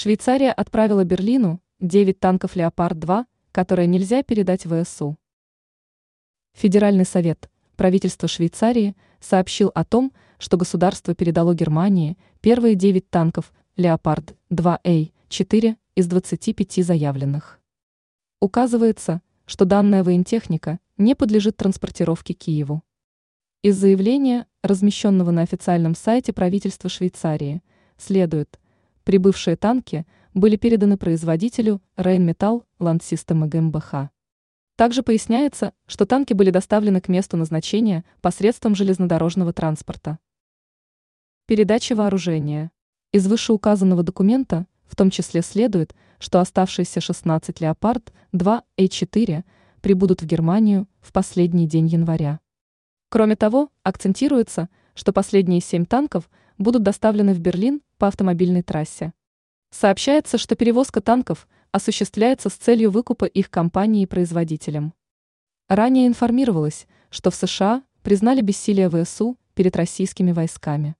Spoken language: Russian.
Швейцария отправила Берлину 9 танков «Леопард-2», которые нельзя передать ВСУ. Федеральный совет, правительство Швейцарии, сообщил о том, что государство передало Германии первые 9 танков «Леопард-2А-4» из 25 заявленных. Указывается, что данная воентехника не подлежит транспортировке Киеву. Из заявления, размещенного на официальном сайте правительства Швейцарии, следует, прибывшие танки были переданы производителю Rheinmetall Land System GmbH. Также поясняется, что танки были доставлены к месту назначения посредством железнодорожного транспорта. Передача вооружения. Из вышеуказанного документа в том числе следует, что оставшиеся 16 «Леопард-2» А4 прибудут в Германию в последний день января. Кроме того, акцентируется, что последние семь танков будут доставлены в Берлин по автомобильной трассе. Сообщается, что перевозка танков осуществляется с целью выкупа их компанией-производителем. Ранее информировалось, что в США признали бессилие ВСУ перед российскими войсками.